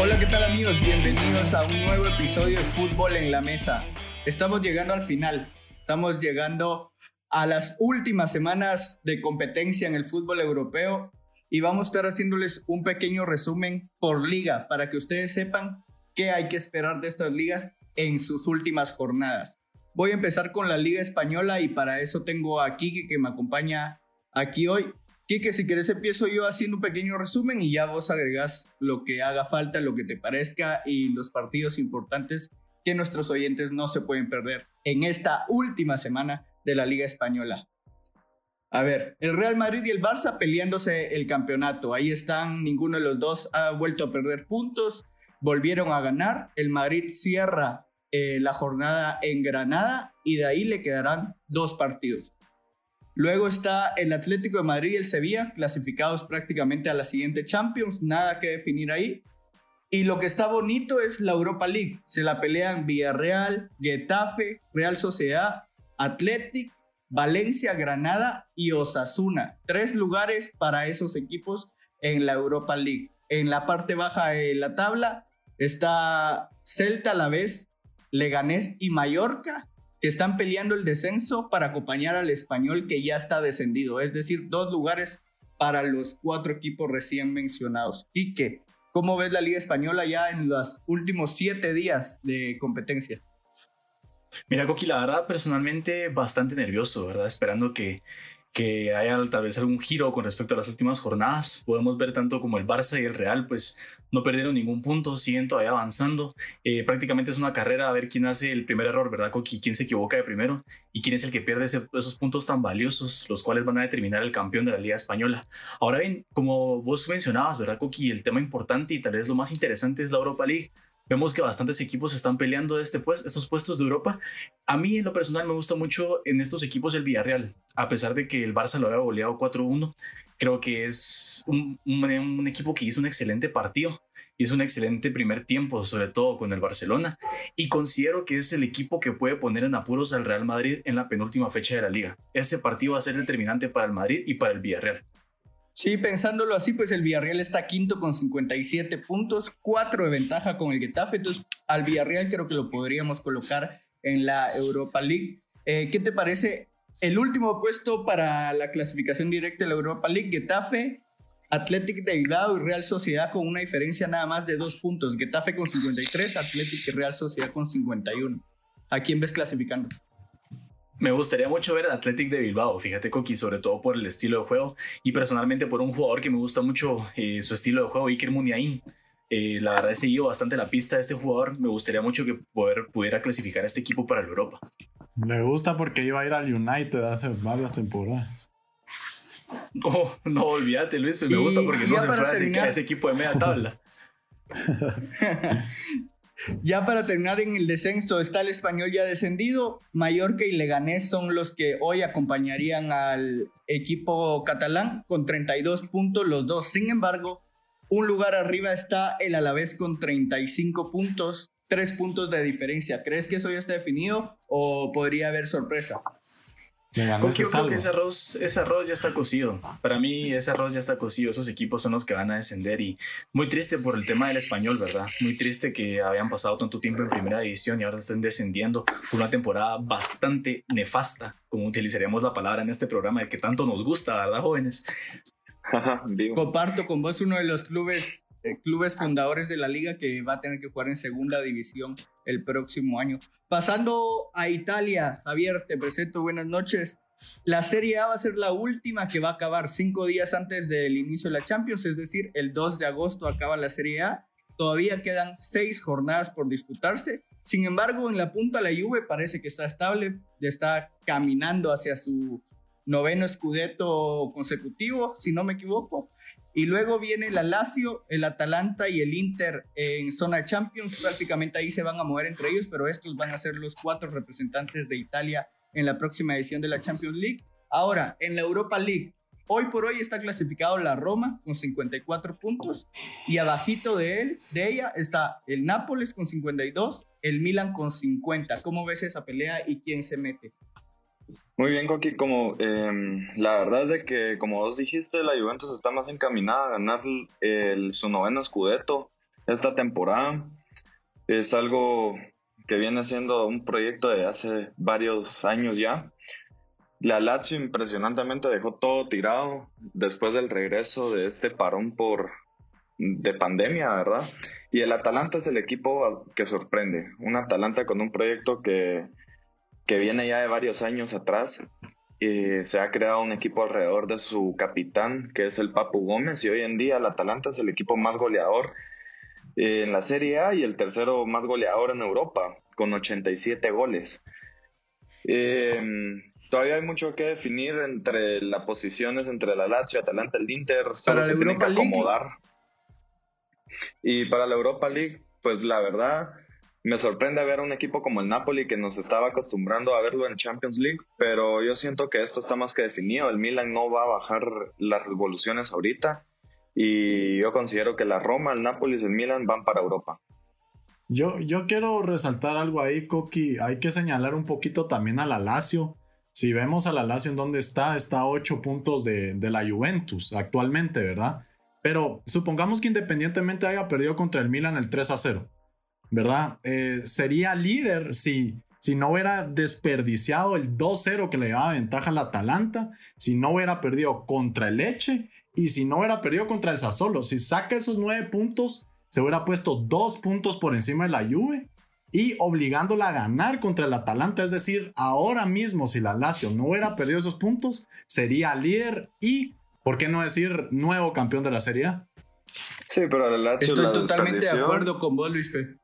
Hola, ¿qué tal amigos? Bienvenidos a un nuevo episodio de Fútbol en la Mesa. Estamos llegando al final, estamos llegando a las últimas semanas de competencia en el fútbol europeo y vamos a estar haciéndoles un pequeño resumen por liga para que ustedes sepan qué hay que esperar de estas ligas en sus últimas jornadas. Voy a empezar con la Liga Española y para eso tengo a Kike que me acompaña aquí hoy. Kike, si quieres empiezo yo haciendo un pequeño resumen y ya vos agregás lo que haga falta, lo que te parezca y los partidos importantes que nuestros oyentes no se pueden perder en esta última semana de la Liga Española. A ver, el Real Madrid y el Barça peleándose el campeonato. Ahí están, ninguno de los dos ha vuelto a perder puntos, volvieron a ganar. El Madrid cierra eh, la jornada en Granada y de ahí le quedarán dos partidos. Luego está el Atlético de Madrid y el Sevilla, clasificados prácticamente a la siguiente Champions, nada que definir ahí. Y lo que está bonito es la Europa League. Se la pelean Villarreal, Getafe, Real Sociedad, Athletic, Valencia, Granada y Osasuna. Tres lugares para esos equipos en la Europa League. En la parte baja de la tabla está Celta a la vez, Leganés y Mallorca que están peleando el descenso para acompañar al español que ya está descendido, es decir, dos lugares para los cuatro equipos recién mencionados. Y que, ¿cómo ves la Liga Española ya en los últimos siete días de competencia? Mira, Coqui, la verdad, personalmente bastante nervioso, ¿verdad? Esperando que que haya tal vez algún giro con respecto a las últimas jornadas. Podemos ver tanto como el Barça y el Real, pues no perdieron ningún punto, siguen todavía avanzando. Eh, prácticamente es una carrera a ver quién hace el primer error, ¿verdad, Coqui? ¿Quién se equivoca de primero? ¿Y quién es el que pierde esos puntos tan valiosos, los cuales van a determinar el campeón de la Liga Española? Ahora bien, como vos mencionabas, ¿verdad, Coqui? El tema importante y tal vez lo más interesante es la Europa League. Vemos que bastantes equipos están peleando este pues, estos puestos de Europa. A mí en lo personal me gusta mucho en estos equipos el Villarreal, a pesar de que el Barça lo había goleado 4-1. Creo que es un, un, equipo que hizo un excelente partido, hizo un excelente primer tiempo, sobre todo con el Barcelona, y considero que es el equipo que puede poner en apuros al Real Madrid en la penúltima fecha de la liga. Este partido va a ser determinante para el Madrid y para el Villarreal. Sí, pensándolo así, pues el Villarreal está quinto con 57 puntos, 4 de ventaja con el Getafe, entonces al Villarreal creo que lo podríamos colocar en la Europa League. Eh, ¿Qué te parece el último puesto para la clasificación directa de la Europa League? Getafe, Athletic de Bilbao y Real Sociedad con una diferencia nada más de dos puntos. Getafe con 53, Athletic y Real Sociedad con 51. ¿A quién ves clasificando? Me gustaría mucho ver al Athletic de Bilbao, fíjate Coqui, sobre todo por el estilo de juego y personalmente por un jugador que me gusta mucho eh, su estilo de juego, Iker Muniain. Eh, la verdad he seguido bastante la pista de este jugador, me gustaría mucho que poder, pudiera clasificar a este equipo para la Europa. Me gusta porque iba a ir al United hace varias temporadas. No, no, olvídate Luis, me gusta porque no se fue a ese equipo de media tabla. Ya para terminar en el descenso está el español ya descendido. Mallorca y Leganés son los que hoy acompañarían al equipo catalán con 32 puntos los dos. Sin embargo, un lugar arriba está el Alavés con 35 puntos, 3 puntos de diferencia. ¿Crees que eso ya está definido o podría haber sorpresa? Yo creo que ese arroz, ese arroz ya está cocido. Para mí ese arroz ya está cocido. Esos equipos son los que van a descender y muy triste por el tema del español, ¿verdad? Muy triste que habían pasado tanto tiempo en primera división y ahora estén descendiendo por una temporada bastante nefasta, como utilizaríamos la palabra en este programa de que tanto nos gusta, ¿verdad, jóvenes? Comparto con vos uno de los clubes clubes fundadores de la liga que va a tener que jugar en segunda división el próximo año. Pasando a Italia, Javier, te presento, buenas noches. La Serie A va a ser la última que va a acabar cinco días antes del inicio de la Champions, es decir, el 2 de agosto acaba la Serie A. Todavía quedan seis jornadas por disputarse. Sin embargo, en la punta la Juve parece que está estable, está caminando hacia su noveno scudetto consecutivo, si no me equivoco. Y luego viene la Lazio, el Atalanta y el Inter en zona Champions. Prácticamente ahí se van a mover entre ellos, pero estos van a ser los cuatro representantes de Italia en la próxima edición de la Champions League. Ahora, en la Europa League, hoy por hoy está clasificado la Roma con 54 puntos y abajito de él, de ella, está el Nápoles con 52, el Milan con 50. ¿Cómo ves esa pelea y quién se mete? Muy bien, Coqui, como em, la verdad es de que, como vos dijiste, la Juventus está más encaminada a ganar el, su noveno scudetto. esta temporada. Es algo que viene siendo un proyecto de hace varios años ya. La Lazio impresionantemente dejó todo tirado después del regreso de este parón por de pandemia, ¿verdad? Y el Atalanta es el equipo que sorprende. Un Atalanta con un proyecto que, que viene ya de varios años atrás. Y se ha creado un equipo alrededor de su capitán, que es el Papu Gómez, y hoy en día el Atalanta es el equipo más goleador en la Serie A y el tercero más goleador en Europa, con 87 goles. Eh, todavía hay mucho que definir entre las posiciones entre la Lazio, Atalanta, el Inter. Solo se tiene que acomodar. Y para la Europa League, pues la verdad, me sorprende ver a un equipo como el Napoli que nos estaba acostumbrando a verlo en Champions League, pero yo siento que esto está más que definido. El Milan no va a bajar las revoluciones ahorita y yo considero que la Roma, el Napoli y el Milan van para Europa. Yo, yo quiero resaltar algo ahí, Coqui. Hay que señalar un poquito también a la Lazio. Si vemos a la Lazio en dónde está, está a 8 puntos de, de la Juventus actualmente, ¿verdad? Pero supongamos que independientemente haya perdido contra el Milan el 3 a 0, ¿verdad? Eh, sería líder si, si no hubiera desperdiciado el 2-0 que le daba ventaja al Atalanta, si no hubiera perdido contra el Leche y si no hubiera perdido contra el Sassuolo. Si saca esos 9 puntos, se hubiera puesto 2 puntos por encima de la Juve y obligándola a ganar contra el Atalanta. Es decir, ahora mismo si la Lazio no hubiera perdido esos puntos, sería líder y ¿Por qué no decir nuevo campeón de la Serie A? Sí, pero la Lazio Estoy totalmente de acuerdo con vos, Luis P.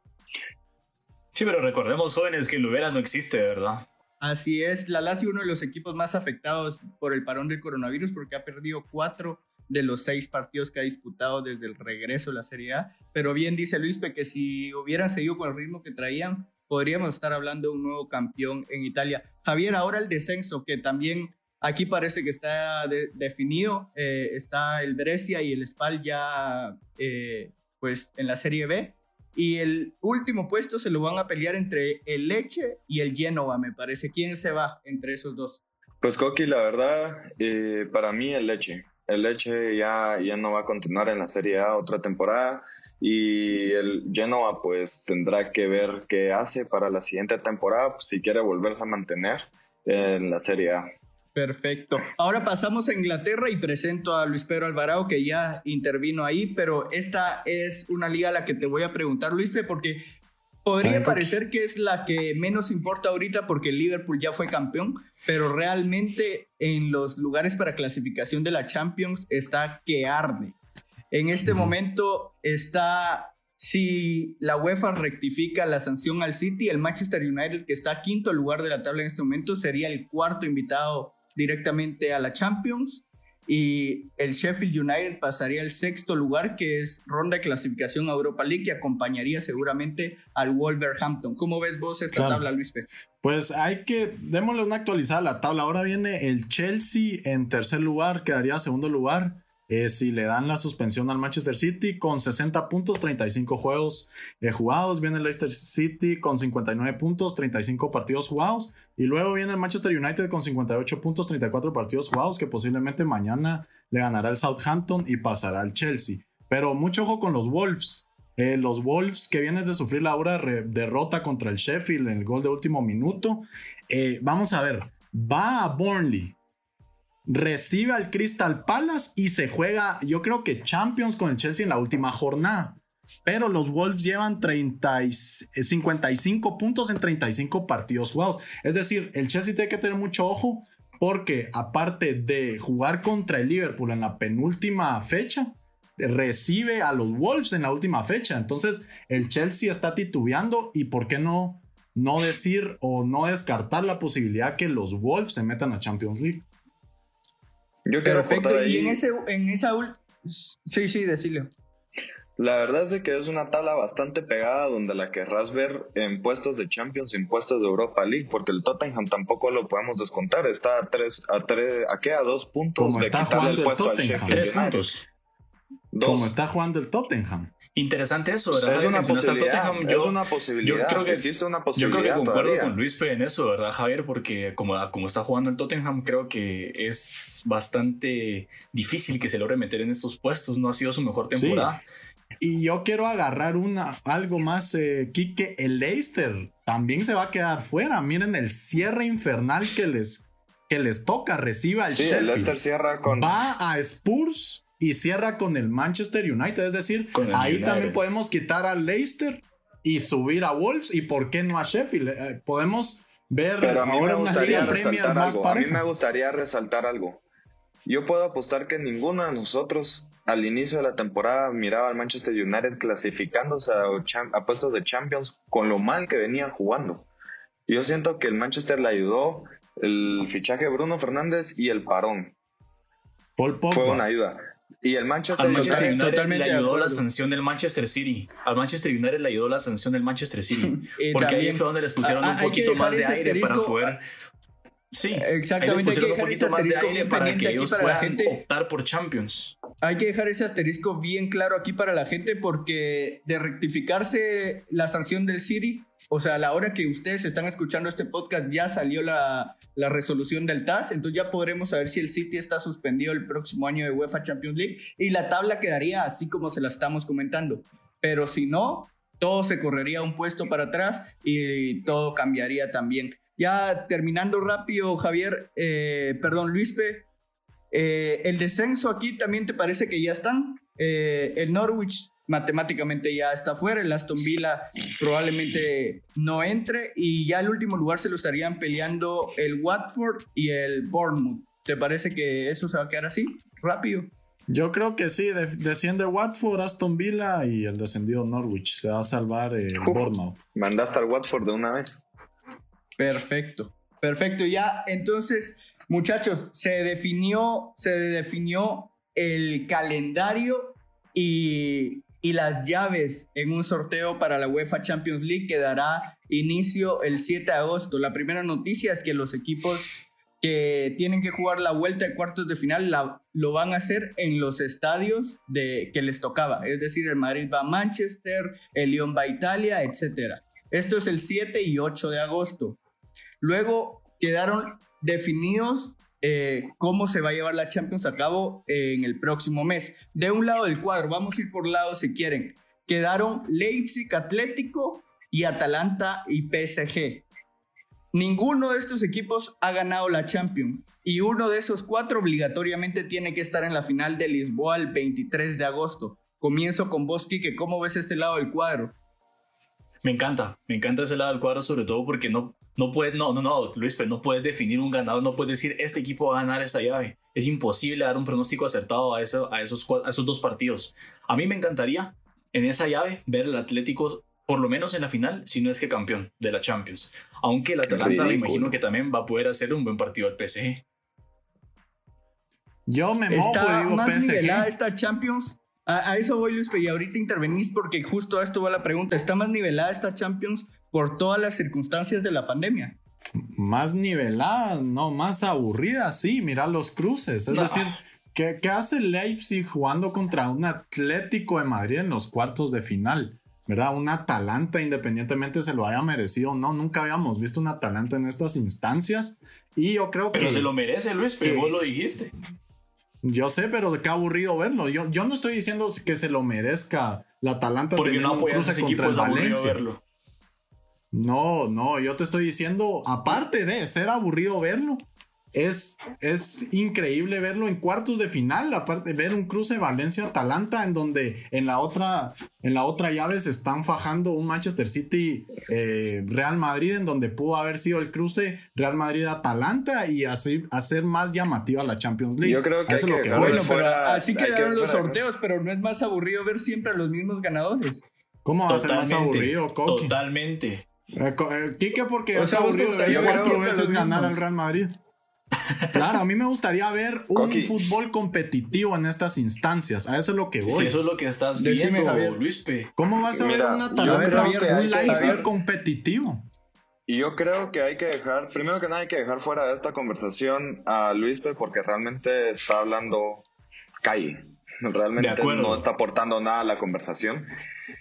Sí, pero recordemos, jóvenes, que Lubera no existe, ¿verdad? Así es, la Lazio uno de los equipos más afectados por el parón del coronavirus porque ha perdido cuatro de los seis partidos que ha disputado desde el regreso de la Serie A. Pero bien dice Luis P que si hubieran seguido con el ritmo que traían, podríamos estar hablando de un nuevo campeón en Italia. Javier, ahora el descenso, que también Aquí parece que está definido, eh, está el Brescia y el Spal ya eh, pues en la Serie B. Y el último puesto se lo van a pelear entre el Leche y el Genova, me parece. ¿Quién se va entre esos dos? Pues Coqui, la verdad, eh, para mí el Leche. El Leche ya, ya no va a continuar en la Serie A otra temporada y el Genova pues tendrá que ver qué hace para la siguiente temporada pues, si quiere volverse a mantener en la Serie A. Perfecto. Ahora pasamos a Inglaterra y presento a Luis Pedro Alvarado que ya intervino ahí, pero esta es una liga a la que te voy a preguntar, Luis, porque podría parecer que es la que menos importa ahorita porque Liverpool ya fue campeón, pero realmente en los lugares para clasificación de la Champions está que arde. En este momento está si la UEFA rectifica la sanción al City, el Manchester United, que está quinto lugar de la tabla en este momento, sería el cuarto invitado directamente a la Champions y el Sheffield United pasaría al sexto lugar, que es ronda de clasificación a Europa League, y acompañaría seguramente al Wolverhampton. ¿Cómo ves vos esta tabla, Luis? Pues hay que, démosle una actualizada a la tabla. Ahora viene el Chelsea en tercer lugar, quedaría segundo lugar. Eh, si le dan la suspensión al Manchester City con 60 puntos, 35 juegos eh, jugados, viene el Leicester City con 59 puntos, 35 partidos jugados, y luego viene el Manchester United con 58 puntos, 34 partidos jugados, que posiblemente mañana le ganará el Southampton y pasará al Chelsea. Pero mucho ojo con los Wolves. Eh, los Wolves que vienen de sufrir la hora derrota contra el Sheffield en el gol de último minuto. vamos a ver, va a Burnley, recibe al Crystal Palace y se juega, yo creo que Champions con el Chelsea en la última jornada. Pero los Wolves llevan 30 55 puntos en 35 partidos jugados. Es decir, el Chelsea tiene que tener mucho ojo porque aparte de jugar contra el Liverpool en la penúltima fecha, recibe a los Wolves en la última fecha. Entonces el Chelsea está titubeando y por qué no, no decir o no descartar la posibilidad que los Wolves se metan a Champions League. Yo quiero Perfecto, y en, ese, en esa... Sí, sí, decirle. La verdad es de que es una tabla bastante pegada donde la querrás ver en puestos de Champions y en puestos de Europa League, porque el Tottenham tampoco lo podemos descontar, está a tres, a tres, a qué, a dos puntos de quitarle el puesto al Sheffield. Tres puntos. Como está jugando el Tottenham. Interesante eso, ¿verdad? Es una, posibilidad, yo, es una posibilidad. Yo creo que, existe una posibilidad. Yo creo que concuerdo con Luis P en eso, ¿verdad, Javier? Porque como, como está jugando el Tottenham, creo que es bastante difícil que se logre meter en estos puestos. No ha sido su mejor temporada. Y yo quiero agarrar una, algo más, eh, Kike. El Leicester también se va a quedar fuera. Miren el cierre infernal que les, que les toca. Reciba el Sí, el Leicester cierra con. Va a Spurs y cierra con el Manchester United. Es decir, ahí United. también podemos quitar al Leicester y subir a Wolves. ¿Y por qué no a Sheffield? Eh, podemos ver Pero a mí ahora una Premier más algo. A mí me gustaría resaltar algo. Yo puedo apostar que ninguno de nosotros al inicio de la temporada miraba al Manchester United clasificándose a, a puestos de Champions con lo mal que venían jugando. Yo siento que el Manchester le ayudó el fichaje de Bruno Fernández y el parón. Paul Pogba. Fue una ayuda. Y el Manchester, Al Manchester United, totalmente le ayudó la sanción del Manchester City. Al Manchester United le ayudó la sanción del Manchester City. Porque ahí también- fue donde les pusieron Ah, un poquito más de aire para poder. Sí, ahí les Exactamente, hay que pusieron un poquito más de aire para que ellos para la puedan gente. optar por Champions. Hay que dejar ese asterisco bien claro aquí para la gente porque de rectificarse la sanción del City, o sea, a la hora que ustedes están escuchando este podcast ya salió la, la resolución del TAS, entonces ya podremos saber si el City está suspendido el próximo año de UEFA Champions League y la tabla quedaría así como se la estamos comentando. Pero si no, todo se correría un puesto para atrás y todo cambiaría también. Ya terminando rápido, Javier, eh, perdón, Luispe, eh, el descenso aquí también te parece que ya están. Eh, el Norwich matemáticamente ya está fuera, el Aston Villa probablemente no entre y ya el último lugar se lo estarían peleando el Watford y el Bournemouth. ¿Te parece que eso se va a quedar así? Rápido. Yo creo que sí, de- desciende Watford, Aston Villa y el descendido Norwich. Se va a salvar el Uf. Bournemouth. mandaste al Watford de una vez. Perfecto. Perfecto. Ya, entonces, muchachos, se definió, se definió el calendario y, y las llaves en un sorteo para la UEFA Champions League que dará inicio el 7 de agosto. La primera noticia es que los equipos que tienen que jugar la vuelta de cuartos de final lo van a hacer en los estadios de, que les tocaba. Es decir, el Madrid va a Manchester, el Lyon va a Italia, etc. Esto es el 7 y 8 de agosto. Luego quedaron definidos eh, cómo se va a llevar la Champions a cabo en el próximo mes. De un lado del cuadro, vamos a ir por lado si quieren. Quedaron Leipzig, Atlético y Atalanta y PSG. Ninguno de estos equipos ha ganado la Champions y uno de esos cuatro obligatoriamente tiene que estar en la final de Lisboa el 23 de agosto. Comienzo con vos, Quique. ¿Cómo ves este lado del cuadro? Me encanta, me encanta ese lado del cuadro, sobre todo porque no, no puedes, no, no, no, Luis, pero no puedes definir un ganador, no puedes decir este equipo va a ganar esta llave. Es imposible dar un pronóstico acertado a, eso, a, esos, a esos dos partidos. A mí me encantaría en esa llave ver el Atlético, por lo menos en la final, si no es que campeón de la Champions. Aunque el Atalanta me imagino que también va a poder hacer un buen partido al PSG. Yo me mojo Está digo más nivelada esta Champions. A, a eso voy, Luis, y ahorita intervenís porque justo a esto va la pregunta. ¿Está más nivelada esta Champions por todas las circunstancias de la pandemia? Más nivelada, no, más aburrida, sí. Mira los cruces. Es No. decir, ¿qué, qué hace Leipzig jugando contra un Atlético de Madrid en los cuartos de final? ¿Verdad? Un Atalanta, independientemente se lo haya merecido o no. Nunca habíamos visto un Atalanta en estas instancias. Y yo creo Pero que. se lo merece, Luis, pero que- vos lo dijiste. Yo sé, pero de qué aburrido verlo. Yo, yo no estoy diciendo que se lo merezca la Atalanta Porque teniendo no un cruce contra el Valencia. verlo. No, no, yo te estoy diciendo, aparte de ser aburrido verlo, es, es increíble verlo en cuartos de final, aparte ver un cruce Valencia-Atalanta en donde en la otra, en la otra llave se están fajando un Manchester City eh, Real Madrid en donde pudo haber sido el cruce Real Madrid-Atalanta y así hacer más llamativa la Champions League. Yo creo que Eso es lo que. Bueno, pero así que quedaron los fuera- sorteos, pero no es más aburrido ver siempre a los mismos ganadores. ¿Cómo va a ser más aburrido, Coqui? Totalmente. Eh, eh, Quique, porque O es sea, ¿vos te aburrido gustaría ver cuatro veces ganar al Real Madrid. Claro, a mí me gustaría ver un Coqui. fútbol competitivo en estas instancias. A eso es lo que Si voy. eso es lo que estás Decime, viendo, Javier. Luispe. ¿Cómo vas a Mira, ver un yo Atalanta, creo que hay un Leipzig competitivo? Y yo creo que hay que dejar, primero que nada hay que dejar fuera de esta conversación a Luispe porque realmente está hablando calle. Realmente no está aportando nada a la conversación.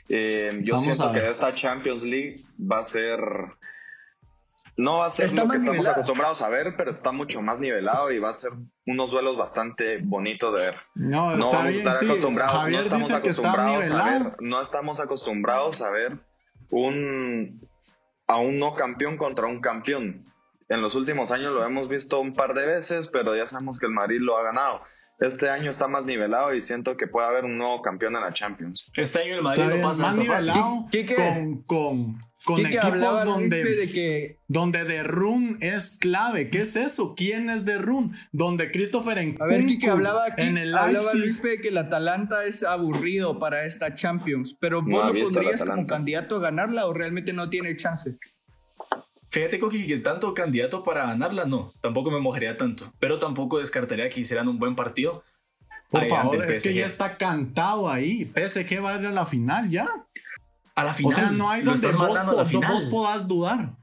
Eh, yo Vamos siento que esta Champions League va a ser No va a ser Está lo que estamos acostumbrados a ver, pero está mucho más nivelado y va a ser unos duelos bastante bonitos de ver. No, No vamos a estar sí. acostumbrados, no estamos acostumbrados a ver, no estamos acostumbrados a ver un a un no campeón contra un campeón. En los últimos años lo hemos visto un par de veces, pero ya sabemos que el Madrid lo ha ganado. Este año está más nivelado y siento que puede haber un nuevo campeón en la Champions. Este año el Madrid Está no pasa más nivelado ¿Qué- qué? con, con, con Quique equipos donde, Luispe, de que donde De Run es clave. ¿Qué es eso? ¿Quién es De Run? Donde Christopher en A ver, Kike hablaba aquí, en el hablaba Leipzig. Luis Pe, que el Atalanta es aburrido para esta Champions, pero vos lo pondrías como candidato a ganarla o realmente no tiene chance. Fíjate, Coqui, que tanto candidato para ganarla, no. Tampoco me mojaría tanto. Pero tampoco descartaría que hicieran un buen partido. Por favor, es que ya está cantado ahí. PSG va a ir a la final ya. A la final. o sea, no hay lo donde vos, po- vos podás dudar.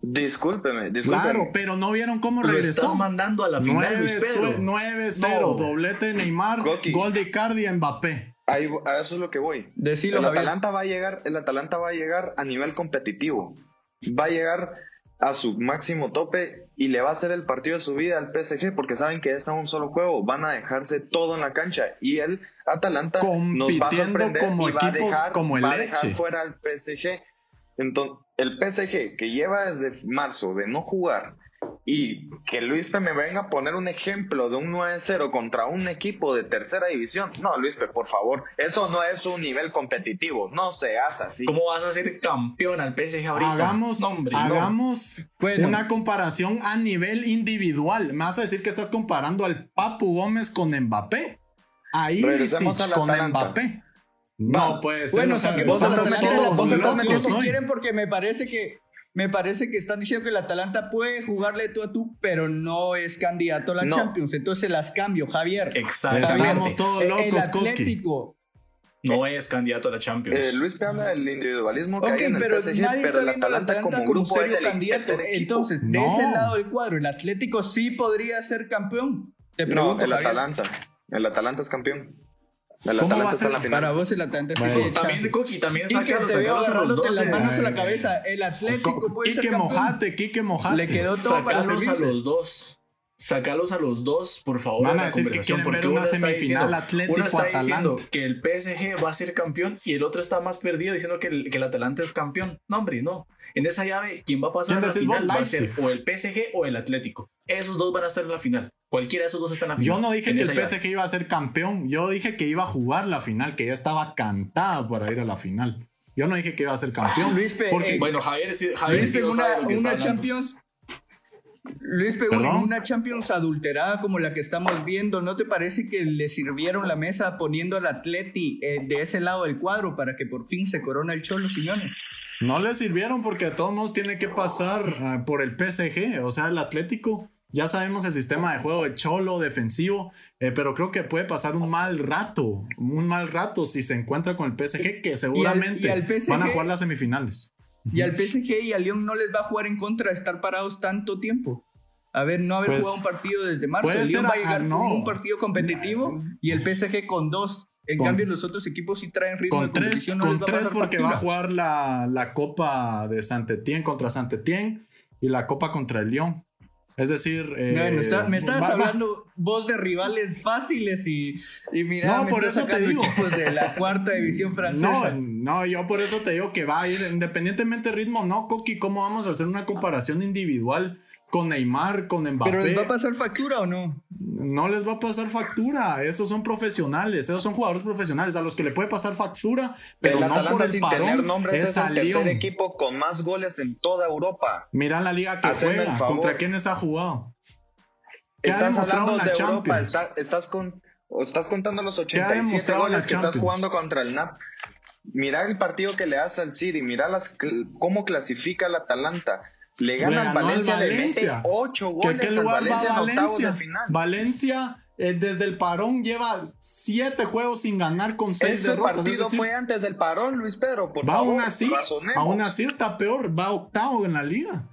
Discúlpeme, discúlpeme. Claro, pero no vieron cómo Lo regresó. estás mandando a la final, Luis Pedro. 9-0, No. doblete de Neymar, Coqui. gol de Icardi y Mbappé. Ahí- a eso es lo que voy. Decilo, el Javier. Atalanta va a llegar, el Atalanta va a llegar a nivel competitivo. Va a llegar a su máximo tope y le va a hacer el partido de su vida al PSG porque saben que es a un solo juego. Van a dejarse todo en la cancha y el Atalanta nos va a sorprender como y va a equipos dejar, como el va a dejar fuera al PSG. Entonces, el PSG que lleva desde marzo de no jugar y que Luispe me venga a poner un ejemplo de un 9-0 contra un equipo de tercera división. No, Luispe, por favor, eso no es un nivel competitivo, no se hace así. ¿Cómo vas a ser campeón al PSG ahorita? Hagamos, No, hombre, no. hagamos Bueno. una comparación a nivel individual. Me vas a decir que estás comparando al Papu Gómez con Mbappé. Ahí al con Atalanta. Mbappé. No puede ser. Bueno, o sea, saquemos vos estamos todos locos quieren porque me parece que me parece que están diciendo que el Atalanta puede jugarle tú a tú, pero no es candidato a la No. Champions. Entonces las cambio, Javier. Exactamente. Estamos todos El locos, Koski. Atlético. No es candidato a la Champions. Eh, Luis habla del individualismo que Ok, hay en el pero PSG, nadie pero está el viendo al Atalanta Atalanta como es serio el candidato. Entonces, de ese lado del cuadro, el Atlético sí podría ser campeón. Te no, pregunto, el Javier. Atalanta. El Atalanta es campeón. El ¿Cómo va a la ser? final. Para vos el Atalanta sí también. Coqui, también sacarlos a los las manos a la cabeza. El Atlético puede ser Quique campeón. Mojate, Quique Mojate. Le quedó todo para Sacarlos a los dos. Sacarlos a los dos, por favor. Van la decir que conversación, quieren ver porque una uno está semifinal diciendo- Atlético Uno está diciendo que el PSG va a ser campeón y el otro está más perdido diciendo que el, que el Atalanta es campeón. No, hombre, no. En esa llave, quien va a pasar a ¿Quién la final va a ser o el PSG o el Atlético. Esos dos van a estar en la final. Cualquiera de esos dos está en la final. Yo no dije en que el llave. PSG iba a ser campeón. Yo dije que iba a jugar la final, que ya estaba cantada para ir a la final. Yo no dije que iba a ser campeón. Luis Pe- porque eh, Bueno, Javier, sí- Javier Luis sí sabe una, lo que está una hablando. Champions. Luis en ¿Perdón? una Champions adulterada como la que estamos viendo. ¿No te parece que le sirvieron la mesa poniendo al Atleti eh, de ese lado del cuadro para que por fin se corona el Cholo Simeone? No le sirvieron porque de todos modos tiene que pasar ah, por el PSG, o sea, el Atlético. Ya sabemos el sistema de juego de Cholo, defensivo, eh, pero creo que puede pasar un mal rato, un mal rato si se encuentra con el PSG, que seguramente y al PSG van a jugar las semifinales. Y al PSG y al Lyon no les va a jugar en contra de estar parados tanto tiempo. A ver, no haber Pues, jugado un partido desde marzo. puede El Lyon ser, va a llegar ah, no. con un partido competitivo y el PSG con dos. En Con- cambio, los otros equipos sí traen ritmo Con de tres, no con va tres porque va a jugar la, la Copa de Saint-Étienne contra Saint-Étienne y la Copa contra el Lyon. Es decir, eh, está- me estabas va- va- hablando vos de rivales fáciles y, y mira, No, me por estás eso te digo. de la cuarta división francesa. No, no, yo por eso te digo que va a ir independientemente de ritmo, no, Coqui, ¿cómo vamos a hacer una comparación individual con Neymar, con Mbappé? ¿Pero les va a pasar factura o no? No les va a pasar factura, esos son profesionales, esos son jugadores profesionales a los que le puede pasar factura, pero el no Atalanta por el sin parón, tener nombres es es el tercer equipo con más goles en toda Europa. Mira la liga que Haceme juega, contra quiénes ha jugado. ¿Qué ha Estás demostrado hablando en la de Europa, Champions? está- estás, con, o estás contando los ha 87 demostrado en la goles que estás jugando contra el NAP. Mira el partido que le hace al City, mira las, cl- cómo clasifica el Atalanta. Le Le gana al ganó al Valencia, le Valencia. mete 8 ¿Que goles qué al lugar Valencia va Valencia? de final. Valencia eh, desde el parón lleva siete juegos sin ganar con seis Este derrotas. es partido decir, fue antes del parón, Luis Pedro, por va favor, aún así, razonemos. aún así está peor, va octavo en la liga.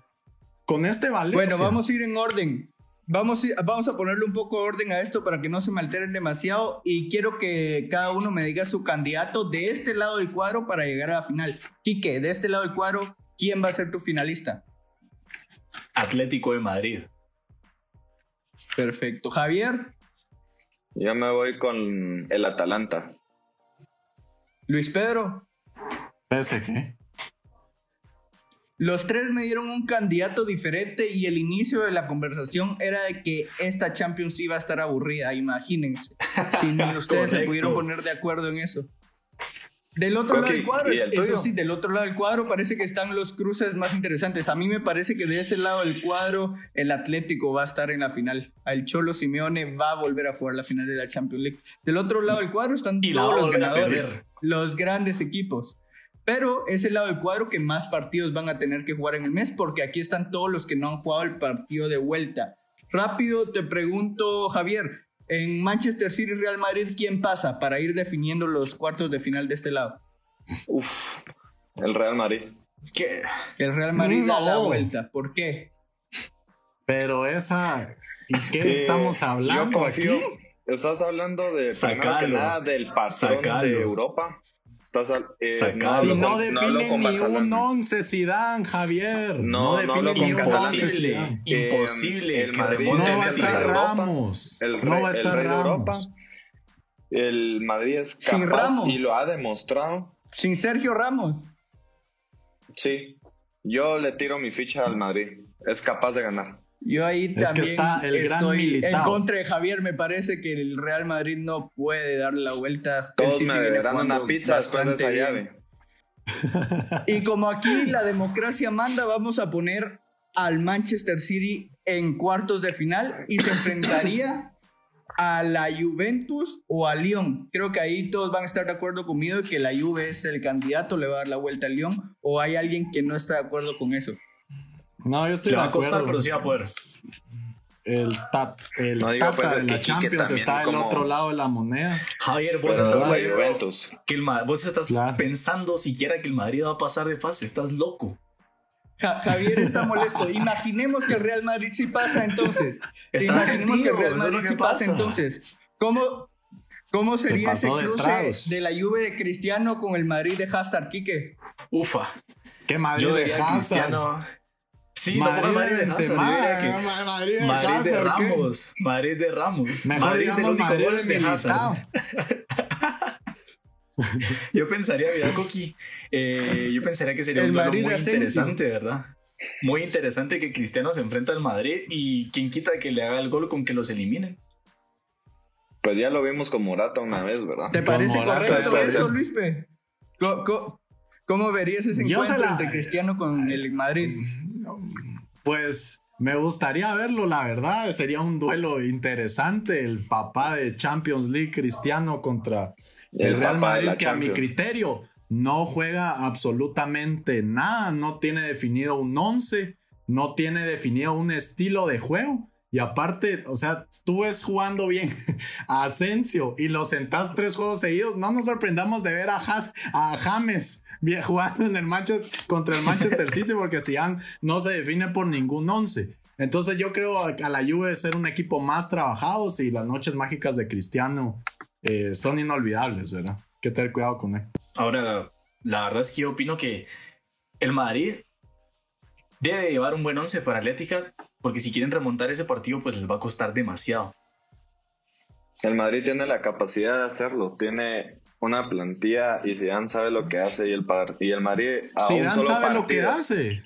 Con este Valencia. Bueno, vamos a ir en orden. Vamos, a- vamos a ponerle un poco de orden a esto para que no se me alteren demasiado y quiero que cada uno me diga su candidato de este lado del cuadro para llegar a la final. Quique, de este lado del cuadro, ¿quién va a ser tu finalista? Atlético de Madrid. Perfecto. Javier. Yo me voy con el Atalanta. Luis Pedro. PSG. Los tres me dieron un candidato diferente y el inicio de la conversación era de que esta Champions iba a estar aburrida, imagínense. Si ni ustedes se pudieron poner de acuerdo en eso. Del otro lado del cuadro, eso sí, del otro lado del cuadro parece que están los cruces más interesantes. A mí me parece que de ese lado del cuadro el Atlético va a estar en la final. El Cholo Simeone va a volver a jugar la final de la Champions League. Del otro lado del cuadro están todos los ganadores, los grandes equipos. Pero es el lado del cuadro que más partidos van a tener que jugar en el mes porque aquí están todos los que no han jugado el partido de vuelta. Rápido te pregunto, Javier, en Manchester City y Real Madrid, ¿quién pasa para ir definiendo los cuartos de final de este lado? Uf, el Real Madrid. ¿Qué? El Real Madrid da la vuelta. ¿Por qué? Pero esa. ¿Y qué estamos hablando aquí? Estás hablando de nada del patrón de Europa. Eh, si no, define ni un 11 Zidane, Javier. No, define ni un 11 Zidane. Imposible. El Madrid no va a estar Ramos. no va a estar Ramos. el Madrid es capaz y lo ha demostrado. Sin Sergio Ramos. Sí. Yo le tiro mi ficha al Madrid. Es capaz de ganar. Yo ahí también está el estoy en contra de Javier. Me parece que el Real Madrid no puede dar la vuelta. Todos me deberán una pizza después de esa llave. Y como aquí la democracia manda, vamos a poner al Manchester City en cuartos de final y se enfrentaría a la Juventus o a Lyon. Creo que ahí todos van a estar de acuerdo conmigo que la Juve es el candidato, le va a dar la vuelta al Lyon o hay alguien que no está de acuerdo con eso. No, yo estoy de va acuerdo. a costar, pero sí va a poder. El, tat, el no, tata pues, de la Champions está del otro lado de la moneda. Javier, vos estás, que el, vos estás pensando siquiera que el Madrid va a pasar de fase. Estás loco. Javier está molesto. Imaginemos que el Real Madrid sí pasa entonces. Imaginemos que el Real Madrid sí pasa entonces. ¿Cómo, cómo sería ese cruce de, la Juve de Cristiano con el Madrid de Hazard, Quique? Ufa. ¿Qué Madrid de Hazard? Sí, Madrid, no Madrid de. Madrid, de, Madrid de Ramos. Madrid de Ramos. Mejor Madrid de Hazard. yo pensaría, mira, Coqui, eh, yo pensaría que sería un duelo muy interesante, ¿verdad? Muy interesante que Cristiano se enfrenta al Madrid y quien quita que le haga el gol con que los eliminen. Pues ya lo vimos con Morata una vez, ¿verdad? ¿Te parece correcto eso, Luispe? ¿Cómo, verías ese encuentro entre Cristiano con el Madrid? Pues me gustaría verlo, la verdad. Sería un duelo interesante. El papá de Champions League cristiano contra el, Real Madrid, que a mi criterio no juega absolutamente nada. No tiene definido un 11, no tiene definido un estilo de juego. Y aparte, o sea, tú ves jugando bien a Asensio y lo sentás tres juegos seguidos. No nos sorprendamos de ver a, James jugando en el Manchester, contra el Manchester City porque Zidane no se define por ningún once. Entonces yo creo a la Juve ser un equipo más trabajado y las noches mágicas de Cristiano eh, son inolvidables, ¿verdad? Hay que tener cuidado con él. Ahora, la verdad es que yo opino que el Madrid debe llevar un buen once para Atlética porque si quieren remontar ese partido pues les va a costar demasiado. El Madrid tiene la capacidad de hacerlo, tiene una plantilla y Zidane sabe lo que hace y el, y el Madrid a Zidane sabe lo que hace.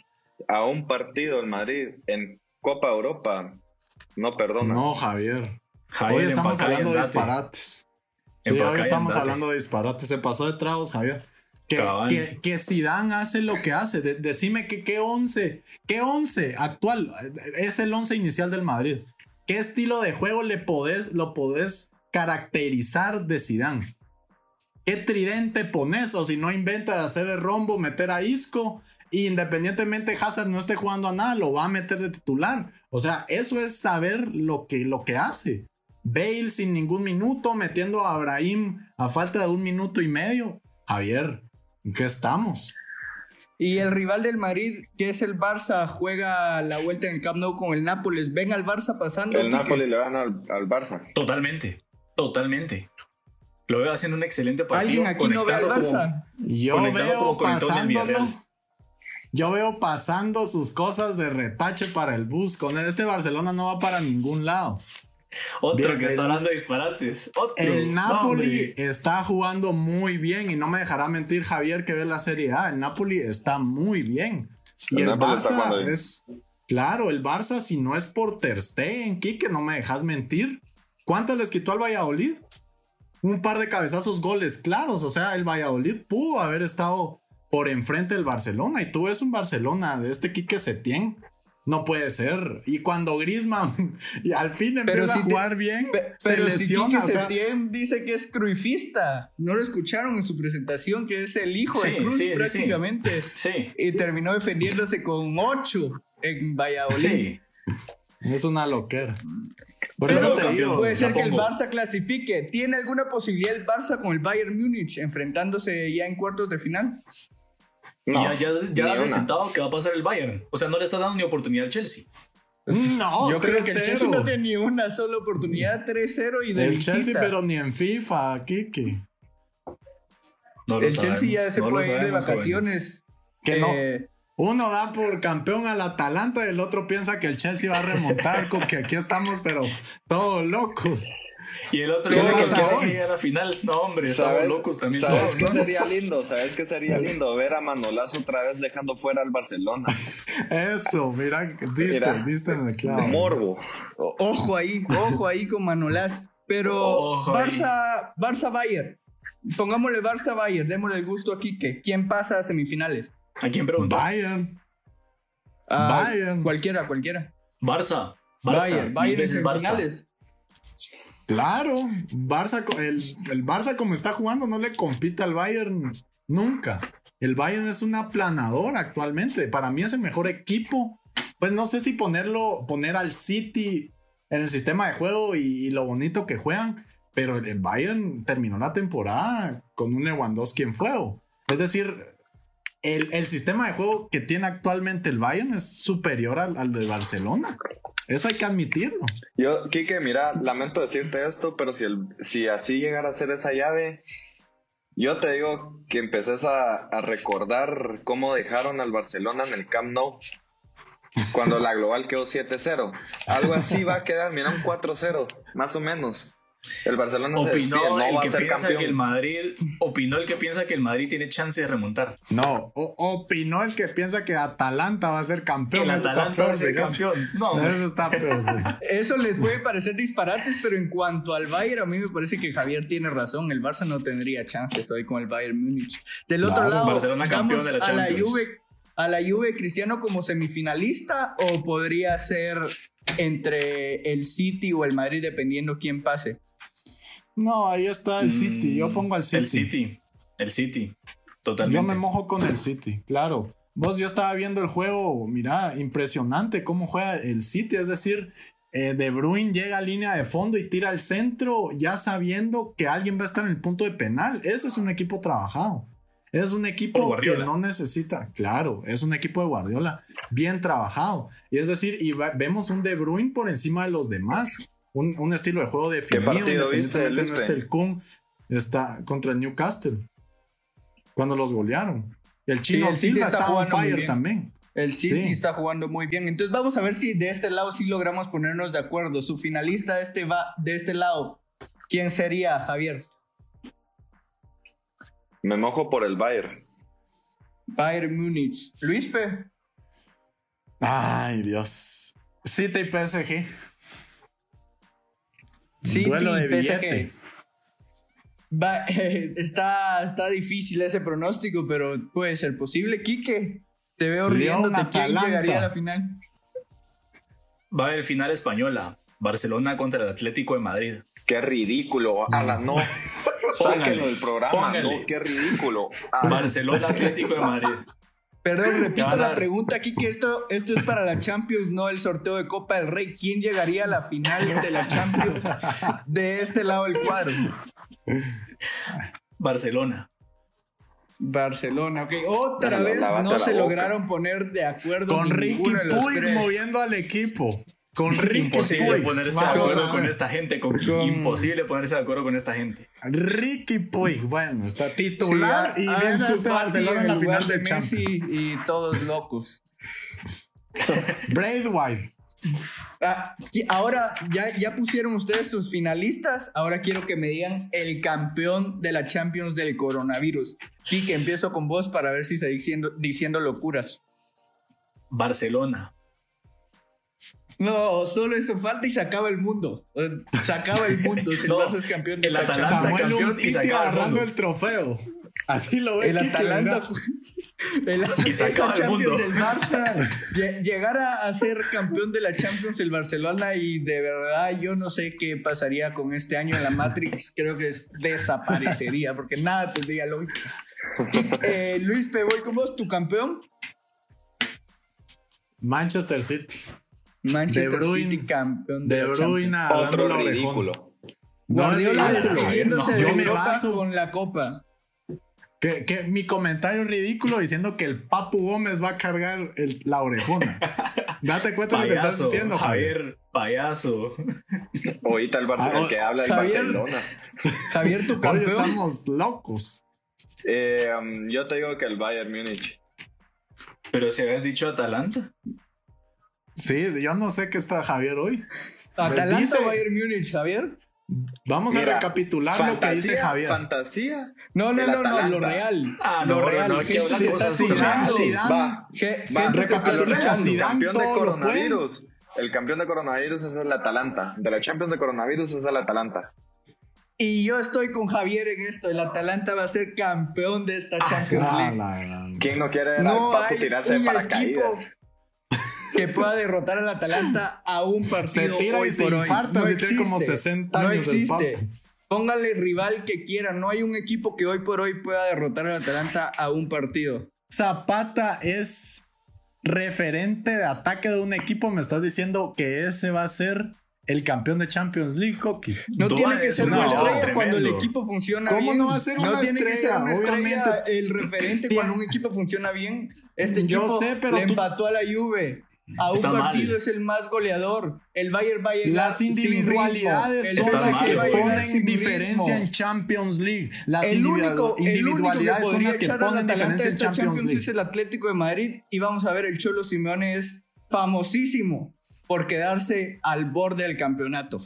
A un partido el Madrid en Copa Europa no perdona. No, Javier. hoy estamos hablando de disparates. hoy estamos hablando de disparates. Se pasó de tragos, Javier. Que, que, que, Zidane hace lo que hace. decime que qué 11, qué 11 actual es el 11 inicial del Madrid. ¿Qué estilo de juego le podés, lo podés caracterizar de Zidane? ¿Qué tridente pones? O si no inventa de hacer el rombo, meter a Isco. independientemente Hazard no esté jugando a nada, lo va a meter de titular. O sea, eso es saber lo que, lo que hace. Bale sin ningún minuto, metiendo a Abraham a falta de un minuto y medio. Javier, ¿en qué estamos? Y el rival del Madrid, que es el Barça, juega la vuelta en el Camp Nou con el Nápoles. ¿Ven al Barça pasando? El Nápoles le van al, al Barça. Totalmente, totalmente. Lo veo haciendo un excelente partido. ¿Alguien aquí no ve al Barça? Yo veo pasándolo. yo veo pasando sus cosas de retache para el bus. Con este Barcelona no va para ningún lado. Otro que está hablando de disparates. El Napoli está jugando muy bien y no me dejará mentir Javier que ve la Serie A. El Napoli está muy bien. Y el, Barça es claro, el Barça si no es por Ter Stegen, Kike, no me dejas mentir. ¿Cuánto les quitó al Valladolid? Un par de cabezazos goles claros, o sea, el Valladolid pudo haber estado por enfrente del Barcelona y tú ves un Barcelona de este Quique Setién no puede ser. Y cuando Griezmann y al fin empieza a jugar bien, se pero lesiona. Si dice que es cruifista. No lo escucharon en su presentación, que es el hijo de Cruz prácticamente. Sí, Y terminó defendiéndose con ocho en Valladolid. Es una loquera. Por eso te digo, puede ser que el Barça clasifique. ¿Tiene alguna posibilidad el Barça con el Bayern Múnich enfrentándose ya en cuartos de final? Ya, ya, ya has sentado que va a pasar el Bayern. O sea, no le está dando ni oportunidad al Chelsea. No, yo creo que el Chelsea no tiene ni una sola oportunidad 3-0 y de el visita. Chelsea, pero ni en FIFA, Kiki. No el Chelsea ya se puede ir de vacaciones. Que no. Eh, uno da por campeón al Atalanta y el otro piensa que el Chelsea va a remontar, con que aquí estamos, pero todos locos. Y el otro dice que llega a la final. No, hombre, estamos locos también. ¿Sabes qué sería lindo? ¿Sabes qué sería lindo? Ver a Manolazo otra vez dejando fuera al Barcelona. Eso, mira, diste, diste en el clavo. Morbo. Ojo ahí, ojo ahí con Manolás. Pero Barça, Barça Bayern. Pongámosle Barça Bayern, démosle el gusto aquí que quién pasa a semifinales. ¿A quién preguntó? Bayern. Bayern. Cualquiera, cualquiera. Barça. Bayern, Bayern en semifinales. Claro, Barça, el, Barça como está jugando no le compite al Bayern nunca. El Bayern es un aplanador actualmente. Para mí es el mejor equipo. Pues no sé si ponerlo, poner al City en el sistema de juego y, lo bonito que juegan, pero el, Bayern terminó la temporada con un Lewandowski en fuego. Es decir, el, sistema de juego que tiene actualmente el Bayern es superior al, al de Barcelona. Eso hay que admitirlo. Yo, Kike, mira, lamento decirte esto, pero si, el, si así llegara a ser esa llave, yo te digo que empeces a, a recordar cómo dejaron al Barcelona en el Camp Nou cuando la global quedó 7-0. Algo así va a quedar, mira, un 4-0, más o menos. El Barcelona opinó no el que piensa que el Madrid opinó el que piensa que el Madrid tiene chance de remontar. No, opinó el que piensa que Atalanta va a ser campeón. El Atalanta va a ser campeón. No, eso está peor. Eso les puede parecer disparates, pero en cuanto al Bayern, a mí me parece que Javier tiene razón. El Barça no tendría chances hoy con el Bayern Múnich. Del otro lado, Barcelona campeón de la a la Juve, a la Juve Cristiano como semifinalista o podría ser entre el City o el Madrid dependiendo quién pase. No, ahí está el City. Yo mm, pongo al City. El City. El City. Totalmente. Yo me mojo con el City, claro. Vos, yo estaba viendo el juego, mira, impresionante cómo juega el City. Es decir, eh, De Bruyne llega a línea de fondo y tira al centro ya sabiendo que alguien va a estar en el punto de penal. Ese es un equipo trabajado. Es un equipo que no necesita, claro, es un equipo de Guardiola bien trabajado. Y es decir, y vemos un De Bruyne por encima de los demás un, estilo de juego definido. ¿Qué partido viste, no está el Kun, está contra el Newcastle. Cuando los golearon. El chino Silva está on fire también. El City está jugando muy bien. Entonces vamos a ver si de este lado sí logramos ponernos de acuerdo. Su finalista de este, va, de este lado, ¿quién sería, Javier? Me mojo por el Bayern. Bayern Múnich. Luis P. Ay, Dios. City y PSG. Sí, Duelo de PSG. está, está difícil ese pronóstico, pero puede ser posible. Quique, te veo riéndote. ¿Quién llegaría a la final? Va a haber final española. Barcelona contra el Atlético de Madrid. Qué ridículo. A la no. Sáquenlo del programa. No, qué ridículo. Barcelona Atlético de Madrid. Perdón, repito la pregunta aquí, que esto, esto es para la Champions, no el sorteo de Copa del Rey. ¿Quién llegaría a la final de la Champions de este lado del cuadro? Barcelona. Barcelona, ok. Otra vez no se lograron poner de acuerdo con Ricky Puig moviendo al equipo. Con Ricky Imposible ponerse de acuerdo con esta gente. Con- Imposible ponerse de acuerdo con esta gente. Ricky Puig, bueno, está titular Sí, y a- viene Ansu este Fati Barcelona en la final de Champions. Messi y todos locos. Braithwaite. Ah, ahora ya, ya pusieron ustedes sus finalistas. Ahora quiero que me digan el campeón de la Champions del coronavirus. Y que empiezo con vos para ver si se diciendo, diciendo locuras. Barcelona. No, solo eso falta y se acaba el mundo. Se acaba el mundo. Si el No, Barça es campeón de el Atalanta. Samuel campeón y el agarrando mundo. el trofeo. Así lo ve El Kike, Atalanta. El, Y se acaba el Champions mundo. del Barça. lle- Llegar a, a ser campeón de la Champions el Barcelona y de verdad yo no sé qué pasaría con este año en la Matrix. Creo que es- desaparecería porque nada tendría lógica. Y, eh, Luis, Pe, voy con vos, tu campeón. Manchester City. Manchester De Bruyne. City, campeón de, De hablando Otro ridículo. Guardiola despidiéndose No, de yo me Europa baso- con la copa. Que, que mi comentario ridículo diciendo que el Papu Gómez va a cargar el- la orejona. Date cuenta de lo que estás diciendo, Javier. Javier, payaso. Ahorita el, Barce- Ah, el que habla el Javier. Barcelona. Javier, tu Hoy campeón. estamos locos. Eh, um, yo te digo que el Bayern Múnich. Pero si habías dicho Atalanta. Sí, yo no sé qué está Javier hoy. Atalanta Dice- Bayern Múnich, Javier. Vamos a recapitular lo que dice fantasía, Javier. Fantasía. No, no, no, no, lo real. Ah, lo no, real. no, hablan te está escuchando. Va. Recapitulemos. El campeón de coronavirus. El campeón de coronavirus es el Atalanta. De la Champions de coronavirus es el Atalanta. Y yo estoy con Javier en esto. El Atalanta va a ser campeón de esta Champions Ah, League. la gran- ¿Quién no quiere ver No al Papu tirarse de equipo paracaídas? Que pueda derrotar al Atalanta a un Se partido tira hoy y se por hoy. No tiene como existe. 60 No años el existe. Póngale rival que quiera. No hay un equipo que hoy por hoy pueda derrotar al Atalanta a un partido. Zapata es referente de ataque de un equipo. Me estás diciendo que ese va a ser el campeón de Champions League, Coqui. No tiene que ser un una estrella cuando el equipo funciona ¿Cómo bien. no va a ser una tiene que ser una estrella Obviamente. el referente cuando un equipo funciona bien. Este Yo equipo sé, pero le tú- empató a la Juve. A un Está mal. partido es el más goleador. El Bayern va a llegar Las sin individualidades ritmo. son las que ponen diferencia ritmo. en Champions League. Las El único, individual- el único que individualidades son podría las que ponen diferencia en esta Champions Champions es League. el Atlético de Madrid y vamos a ver el Cholo Simeone es famosísimo por quedarse al borde del campeonato.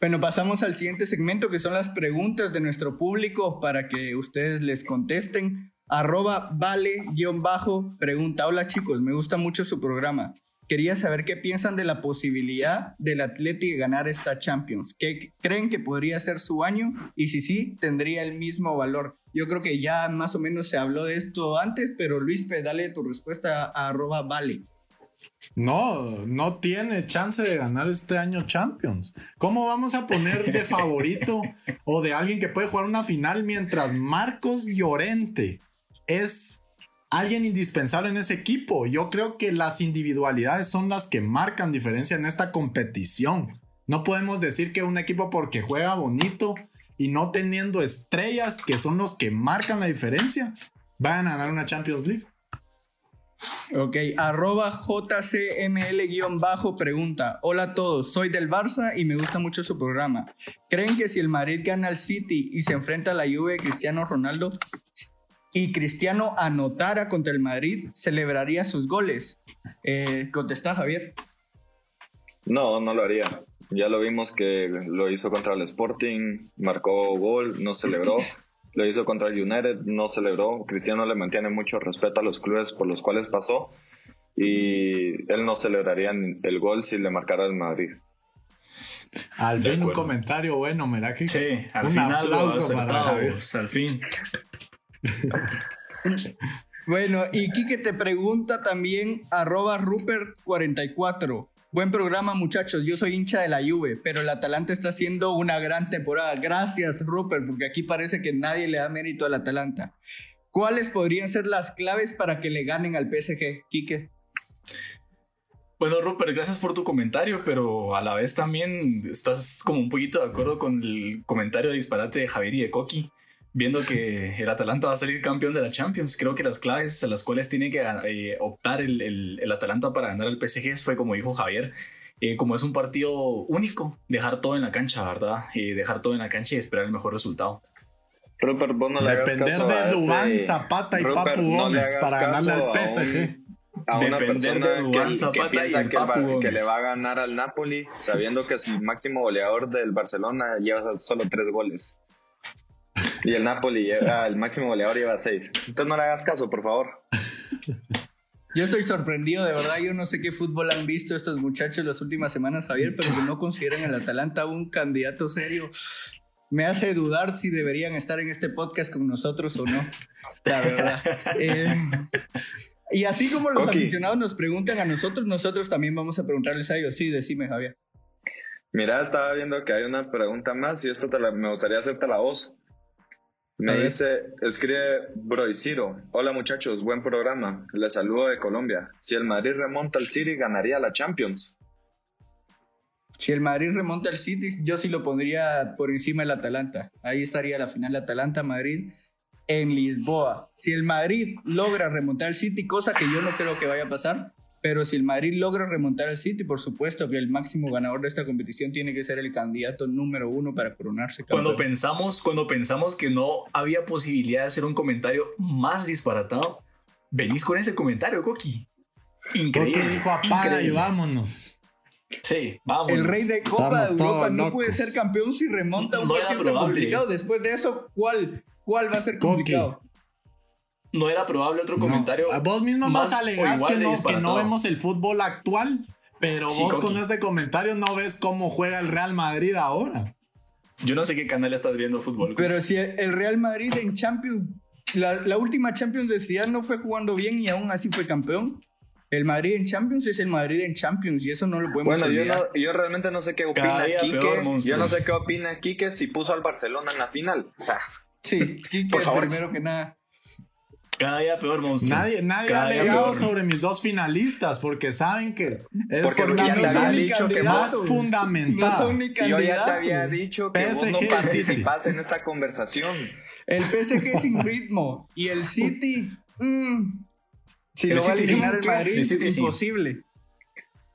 Bueno, pasamos al siguiente segmento que son las preguntas de nuestro público para que ustedes les contesten. Arroba vale guion bajo pregunta. Hola chicos, me gusta mucho su programa. Quería saber qué piensan de la posibilidad del Atlético de ganar esta Champions. ¿Qué creen que podría ser su año? Y si sí, tendría el mismo valor. Yo creo que ya más o menos se habló de esto antes, pero Luis, dale tu respuesta a arroba vale. No, no tiene chance de ganar este año Champions. ¿Cómo vamos a poner de favorito o de alguien que puede jugar una final mientras Marcos Llorente es alguien indispensable en ese equipo? Yo creo que las individualidades son las que marcan diferencia en esta competición. No podemos decir que un equipo porque juega bonito y no teniendo estrellas que son los que marcan la diferencia, van a ganar una Champions League. Ok, arroba JCML-bajo pregunta. Hola a todos, soy del Barça y me gusta mucho su programa. ¿Creen que si el Madrid gana al City y se enfrenta a la Juve de Cristiano Ronaldo y Cristiano anotara contra el Madrid, celebraría sus goles? Eh, contesta Javier. No, no lo haría. Ya lo vimos que lo hizo contra el Sporting, marcó gol, no celebró. Lo hizo contra el United, no celebró. Cristiano le mantiene mucho respeto a los clubes por los cuales pasó y él no celebraría el gol si le marcara el Madrid. Al fin un comentario bueno, mira que Sí, al un final lo aplauso para Javier. al fin. Bueno, y Quique te pregunta también, arroba Rupert44. Buen programa, muchachos. Yo soy hincha de la Juve, pero el Atalanta está haciendo una gran temporada. Gracias, Rupert, porque aquí parece que nadie le da mérito al Atalanta. ¿Cuáles podrían ser las claves para que le ganen al PSG, Quique? Bueno, Rupert, gracias por tu comentario, pero a la vez también estás como un poquito de acuerdo con el comentario de disparate de Javier y de Coqui, viendo que el Atalanta va a salir campeón de la Champions. Creo que las claves a las cuales tiene que eh, optar el, el- el Atalanta para ganar al PSG fue, como dijo Javier, eh, como es un partido único, dejar todo en la cancha, ¿verdad? Eh, dejar todo en la cancha y esperar el mejor resultado. Rupert, vos no le Depender hagas caso de Dubán, ese- Zapata y Rupert, Papu Gómez para ganarle al PSG. un- a una Depender de Dubán, que, Zapata que y piensa el que, el Papu Bar- que le va a ganar al Napoli, sabiendo que su máximo goleador del Barcelona lleva solo tres goles. Y el Napoli lleva, el máximo goleador lleva seis. Entonces no le hagas caso, por favor. Yo estoy sorprendido, de verdad. Yo no sé qué fútbol han visto estos muchachos las últimas semanas, Javier, pero que no consideran al Atalanta un candidato serio. Me hace dudar si deberían estar en este podcast con nosotros o no. La verdad. Eh, y así como los aficionados nos preguntan a nosotros, nosotros también vamos a preguntarles a ellos. Sí, decime, Javier. Mira, estaba viendo que hay una pregunta más y esta te la- me gustaría hacerte la voz. Me dice, escribe Broiciro. Hola muchachos, buen programa. Les saludo de Colombia. Si el Madrid remonta al City, ganaría la Champions. Si el Madrid remonta al City, yo sí lo pondría por encima del Atalanta. Ahí estaría la final Atalanta-Madrid en Lisboa. Si el Madrid logra remontar al City, cosa que yo no creo que vaya a pasar, pero si el Madrid logra remontar al City, por supuesto que el máximo ganador de esta competición tiene que ser el candidato número uno para coronarse Cuando campeón. pensamos, cuando pensamos que no había posibilidad de hacer un comentario más disparatado, venís con ese comentario, Coqui. Porque Increíble. dijo apaga y increíble. vámonos. Sí, vamos. El rey de Copa de Europa no puede ser campeón si remonta un No partido tan complicado. Después de eso, ¿cuál, cuál va a ser Coqui. No era probable otro No, comentario. Vos mismo más nos alegás que no, que no vemos el fútbol actual, pero Sí, vos Coqui. con este comentario no ves cómo juega el Real Madrid ahora. Yo no sé qué canal estás viendo fútbol. Pero si el Real Madrid en Champions, la, la última Champions de Zidane no fue jugando bien y aún así fue campeón. El Madrid en Champions es el Madrid en Champions y eso no lo podemos Bueno, yo, no, yo realmente no sé qué opina Quique. peor, yo no sé qué opina Quique si puso al Barcelona en la final. O sea, Sí, Quique, Por favor. primero que nada. Cada día peor, monstruo. Nadie, ha alegado sobre mis dos finalistas porque saben que es Porque Porque ya te no había son ni dicho que más candidatos. No fundamental. son ni yo ya te había dicho que vos no PSG participas en esta conversación. El PSG sin ritmo y el City. mm, si El lo va a eliminar el. Madrid, El City sí. imposible.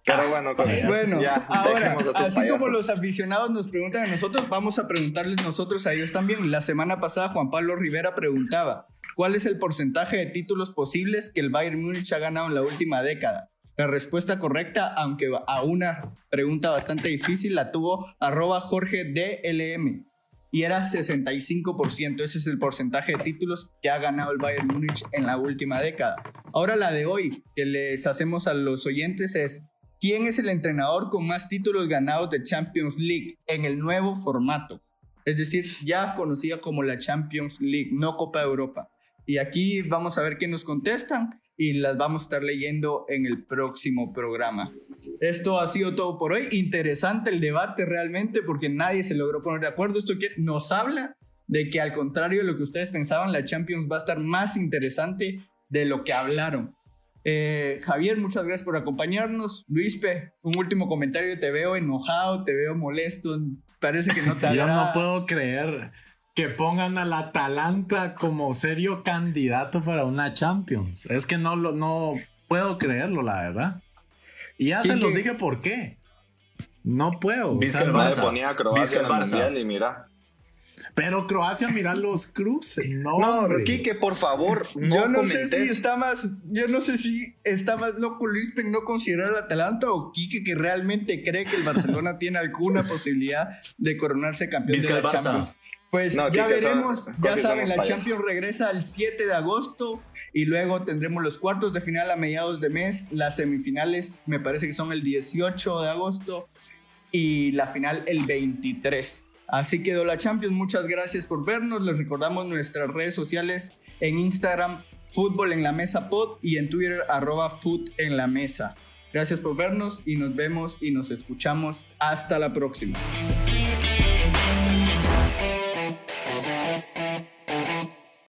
Pero bueno, con. Bueno, ya, ahora, así como los aficionados nos preguntan a nosotros, vamos a preguntarles nosotros a ellos también. La semana pasada Juan Pablo Rivera preguntaba, ¿cuál es el porcentaje de títulos posibles que el Bayern Múnich ha ganado en la última década? La respuesta correcta, aunque a una pregunta bastante difícil, la tuvo arroba Jorge DLM. Y era 65%. Ese es el porcentaje de títulos que ha ganado el Bayern Múnich en la última década. Ahora la de hoy que les hacemos a los oyentes es, ¿quién es el entrenador con más títulos ganados de Champions League en el nuevo formato? Es decir, ya conocida como la Champions League, no Copa de Europa. Y aquí vamos a ver qué nos contestan y las vamos a estar leyendo en el próximo programa. Esto ha sido todo por hoy. Interesante el debate realmente porque nadie se logró poner de acuerdo. Esto que nos habla de que al contrario de lo que ustedes pensaban, la Champions va a estar más interesante de lo que hablaron. Eh, Javier, muchas gracias por acompañarnos. Luispe, un último comentario. Te veo enojado, te veo molesto. Parece que no te Yo no puedo creer que pongan al Atalanta como serio candidato para una Champions. Es que no lo no puedo creerlo, la verdad. Y ya Sí, se los que- dije por qué. No puedo. o Vizca sea, no- ponía a Croacia el en el Barça. mundial y mira. pero Croacia, mira los cruces. No, No, hombre. Quique, por favor, no yo no comentes. sé si está más, yo no sé si está más loco Luispe en no considerar al Atalanta o Quique que realmente cree que el Barcelona tiene alguna posibilidad de coronarse campeón Vizca de la Barça. Champions. Pues No, ya son- veremos, ya saben, la payasos. Champions regresa el 7 de agosto y luego tendremos los cuartos de final a mediados de mes, las semifinales me parece que son el 18 de agosto y la final el 23. Así quedó la Champions, muchas gracias por vernos, les recordamos nuestras redes sociales en Instagram, Fútbol en la Mesa Pod y en Twitter, arroba Foot en la Mesa. Gracias por vernos y nos vemos y nos escuchamos. Hasta la próxima.